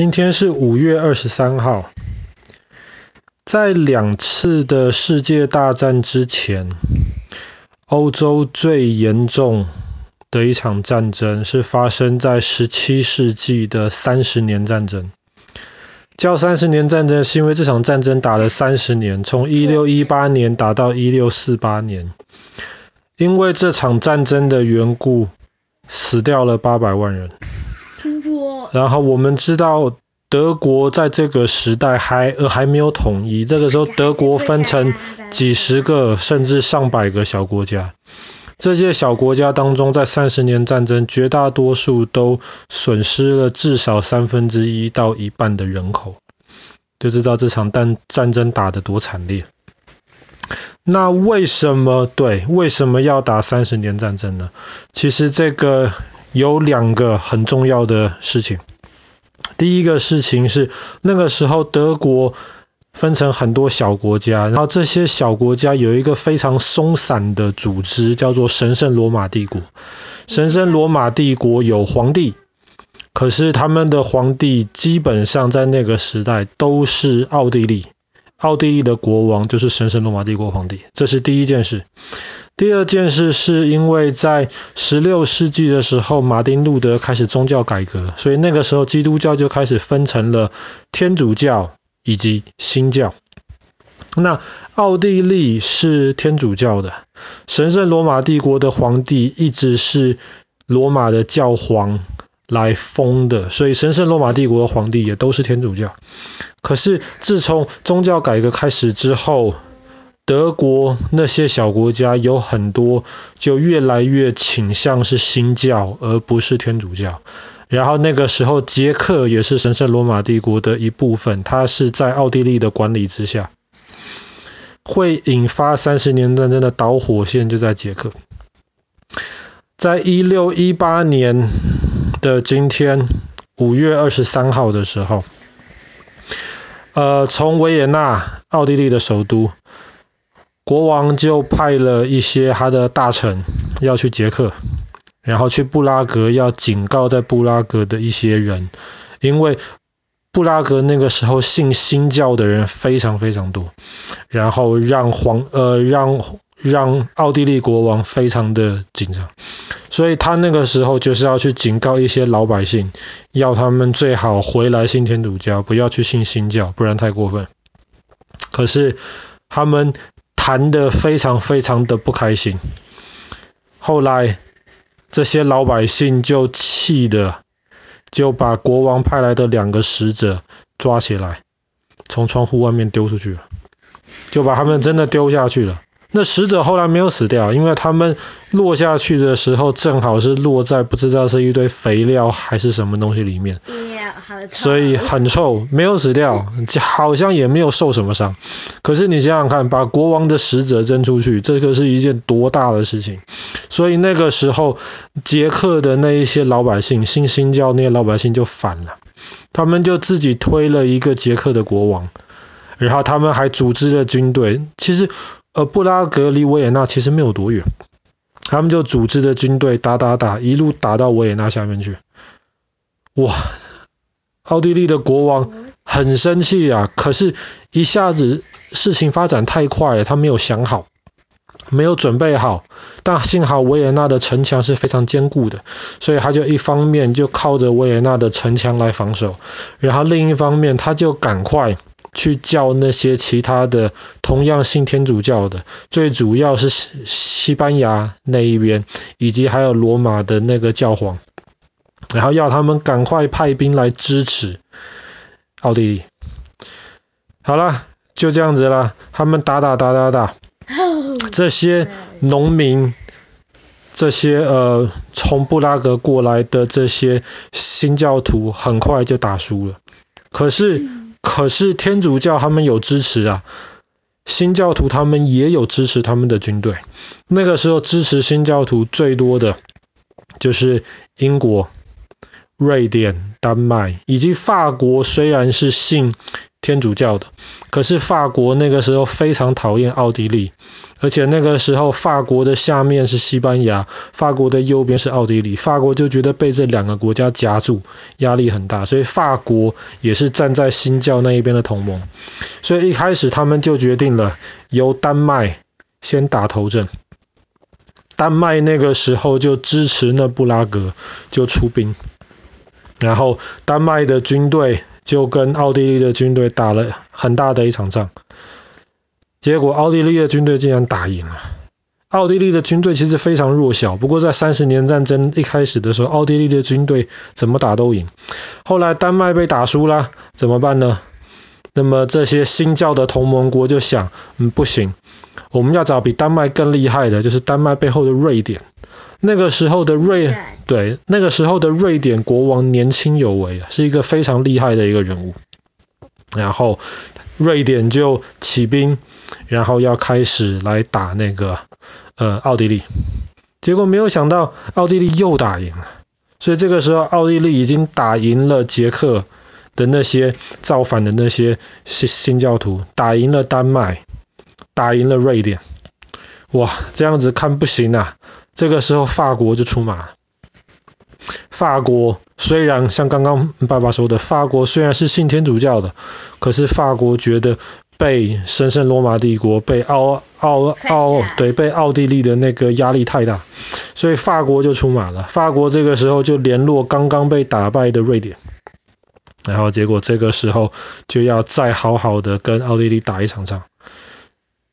今天是五月二十三号。在两次的世界大战之前，欧洲最严重的一场战争是发生在十七世纪的三十年战争。叫三十年战争，是因为这场战争打了三十年，从一六一八年打到一六四八年。因为这场战争的缘故，死掉了八百万人。然后我们知道，德国在这个时代还呃还没有统一，这个时候德国分成几十个甚至上百个小国家。这些小国家当中，在三十年战争，绝大多数都损失了至少三分之一到一半的人口，就知道这场战战争打得多惨烈。那为什么对？为什么要打三十年战争呢？其实这个有两个很重要的事情。第一个事情是那个时候德国分成很多小国家，然后这些小国家有一个非常松散的组织，叫做神圣罗马帝国。神圣罗马帝国有皇帝，可是他们的皇帝基本上在那个时代都是奥地利。奥地利的国王就是神圣罗马帝国皇帝，这是第一件事。第二件事是因为在十六世纪的时候，马丁路德开始宗教改革，所以那个时候基督教就开始分成了天主教以及新教。那奥地利是天主教的，神圣罗马帝国的皇帝一直是罗马的教皇来封的，所以神圣罗马帝国的皇帝也都是天主教。可是自从宗教改革开始之后，德国那些小国家有很多就越来越倾向是新教，而不是天主教。然后那个时候，捷克也是神圣罗马帝国的一部分，它是在奥地利的管理之下，会引发三十年战争的导火线就在捷克。在一六一八年的今天，五月二十三号的时候。呃，从维也纳，奥地利的首都，国王就派了一些他的大臣要去捷克，然后去布拉格要警告在布拉格的一些人，因为布拉格那个时候信新教的人非常非常多，然后让皇呃让让奥地利国王非常的紧张。所以他那个时候就是要去警告一些老百姓，要他们最好回来信天主教，不要去信新教，不然太过分。可是他们谈得非常非常的不开心。后来这些老百姓就气的，就把国王派来的两个使者抓起来，从窗户外面丢出去了，就把他们真的丢下去了。那使者后来没有死掉，因为他们落下去的时候正好是落在不知道是一堆肥料还是什么东西里面，所以很臭，没有死掉，好像也没有受什么伤。可是你想想看，把国王的使者扔出去，这个是一件多大的事情。所以那个时候，捷克的那一些老百姓，信新教那些老百姓就反了，他们就自己推了一个捷克的国王，然后他们还组织了军队，其实。而布拉格离维也纳其实没有多远，他们就组织的军队打打打，一路打到维也纳下面去。哇！奥地利的国王很生气啊，可是一下子事情发展太快了，他没有想好，没有准备好。但幸好维也纳的城墙是非常坚固的，所以他就一方面就靠着维也纳的城墙来防守，然后另一方面他就赶快。去叫那些其他的同样信天主教的，最主要是西班牙那一边，以及还有罗马的那个教皇，然后要他们赶快派兵来支持奥地利。好了，就这样子了，他们打打打打打，这些农民，这些呃从布拉格过来的这些新教徒，很快就打输了。可是。可是天主教他们有支持啊，新教徒他们也有支持他们的军队。那个时候支持新教徒最多的就是英国、瑞典、丹麦以及法国，虽然是信天主教的，可是法国那个时候非常讨厌奥地利，而且那个时候法国的下面是西班牙，法国的右边是奥地利，法国就觉得被这两个国家夹住，压力很大，所以法国也是站在新教那一边的同盟。所以一开始他们就决定了由丹麦先打头阵。丹麦那个时候就支持那布拉格就出兵，然后丹麦的军队。就跟奥地利的军队打了很大的一场仗，结果奥地利的军队竟然打赢了。奥地利的军队其实非常弱小，不过在三十年战争一开始的时候，奥地利的军队怎么打都赢。后来丹麦被打输了，怎么办呢？那么这些新教的同盟国就想，嗯，不行，我们要找比丹麦更厉害的，就是丹麦背后的瑞典。那个时候的瑞，对，那个时候的瑞典国王年轻有为啊，是一个非常厉害的一个人物。然后瑞典就起兵，然后要开始来打那个呃奥地利。结果没有想到奥地利又打赢了，所以这个时候奥地利已经打赢了捷克的那些造反的那些新新教徒，打赢了丹麦，打赢了瑞典。哇，这样子看不行啊！这个时候，法国就出马了。法国虽然像刚刚爸爸说的，法国虽然是信天主教的，可是法国觉得被神圣罗马帝国、被奥奥奥对被奥地利的那个压力太大，所以法国就出马了。法国这个时候就联络刚刚被打败的瑞典，然后结果这个时候就要再好好的跟奥地利打一场仗。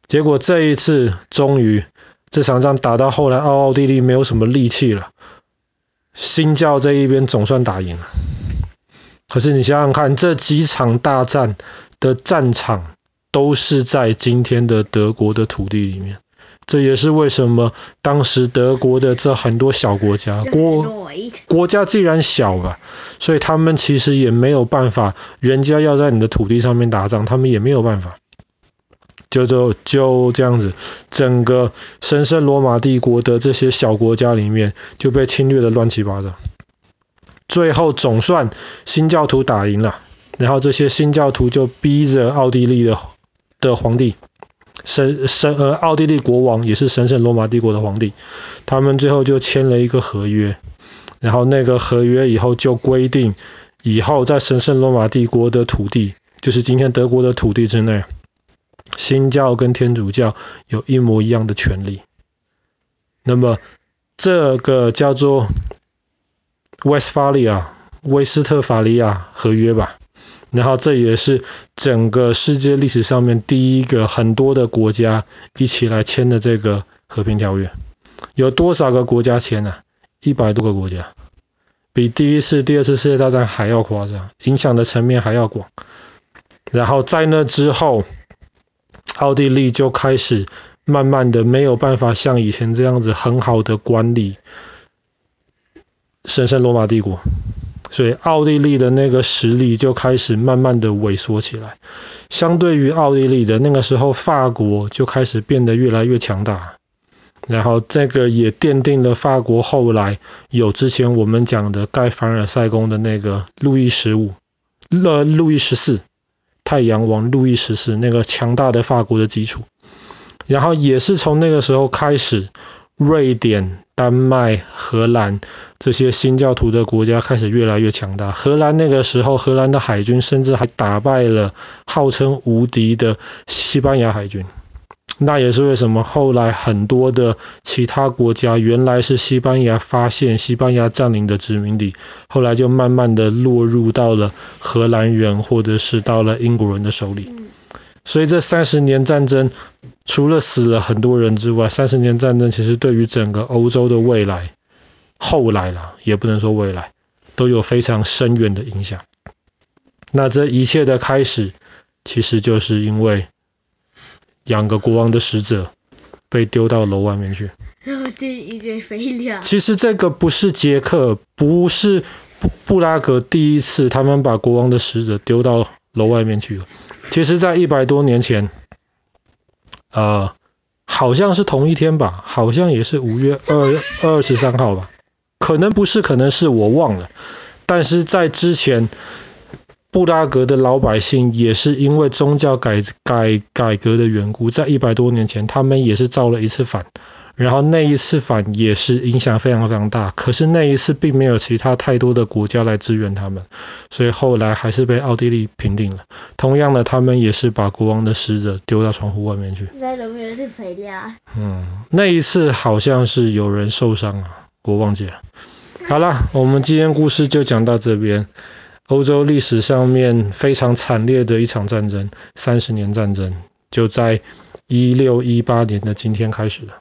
结果这一次终于。这场仗打到后来，奥奥地利没有什么力气了，新教这一边总算打赢了。可是你想想看，这几场大战的战场都是在今天的德国的土地里面，这也是为什么当时德国的这很多小国家，国国家既然小吧，所以他们其实也没有办法，人家要在你的土地上面打仗，他们也没有办法。就就就这样子，整个神圣罗马帝国的这些小国家里面就被侵略的乱七八糟。最后总算新教徒打赢了，然后这些新教徒就逼着奥地利的的皇帝，神神呃奥地利国王也是神圣罗马帝国的皇帝，他们最后就签了一个合约，然后那个合约以后就规定，以后在神圣罗马帝国的土地，就是今天德国的土地之内。新教跟天主教有一模一样的权利，那么这个叫做威斯法利亚、威斯特法利亚合约吧，然后这也是整个世界历史上面第一个很多的国家一起来签的这个和平条约。有多少个国家签呢？一百多个国家，比第一次、第二次世界大战还要夸张，影响的层面还要广。然后在那之后。奥地利就开始慢慢的没有办法像以前这样子很好的管理神圣罗马帝国，所以奥地利的那个实力就开始慢慢的萎缩起来。相对于奥地利的那个时候，法国就开始变得越来越强大，然后这个也奠定了法国后来有之前我们讲的盖凡尔赛宫的那个路易十五，呃，路易十四。太阳王路易十四那个强大的法国的基础，然后也是从那个时候开始，瑞典、丹麦、荷兰这些新教徒的国家开始越来越强大。荷兰那个时候，荷兰的海军甚至还打败了号称无敌的西班牙海军。那也是为什么后来很多的其他国家原来是西班牙发现、西班牙占领的殖民地，后来就慢慢的落入到了荷兰人或者是到了英国人的手里。所以这三十年战争除了死了很多人之外，三十年战争其实对于整个欧洲的未来，后来啦也不能说未来，都有非常深远的影响。那这一切的开始，其实就是因为。两个国王的使者被丢到楼外面去。然后是一堆飞鸟。其实这个不是捷克，不是布布拉格第一次，他们把国王的使者丢到楼外面去了。其实，在一百多年前，呃，好像是同一天吧，好像也是五月二二十三号吧，可能不是，可能是我忘了。但是在之前。布拉格的老百姓也是因为宗教改改改革的缘故，在一百多年前，他们也是造了一次反。然后那一次反也是影响非常非常大，可是那一次并没有其他太多的国家来支援他们，所以后来还是被奥地利平定了。同样的，他们也是把国王的使者丢到窗户外面去。嗯，那一次好像是有人受伤啊，我忘记了。好了，我们今天故事就讲到这边。欧洲历史上面非常惨烈的一场战争——三十年战争，就在一六一八年的今天开始了。